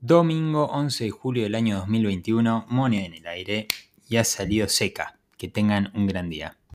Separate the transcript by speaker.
Speaker 1: Domingo 11 de julio del año 2021, moneda en el aire y ha salido seca. Que tengan un gran día.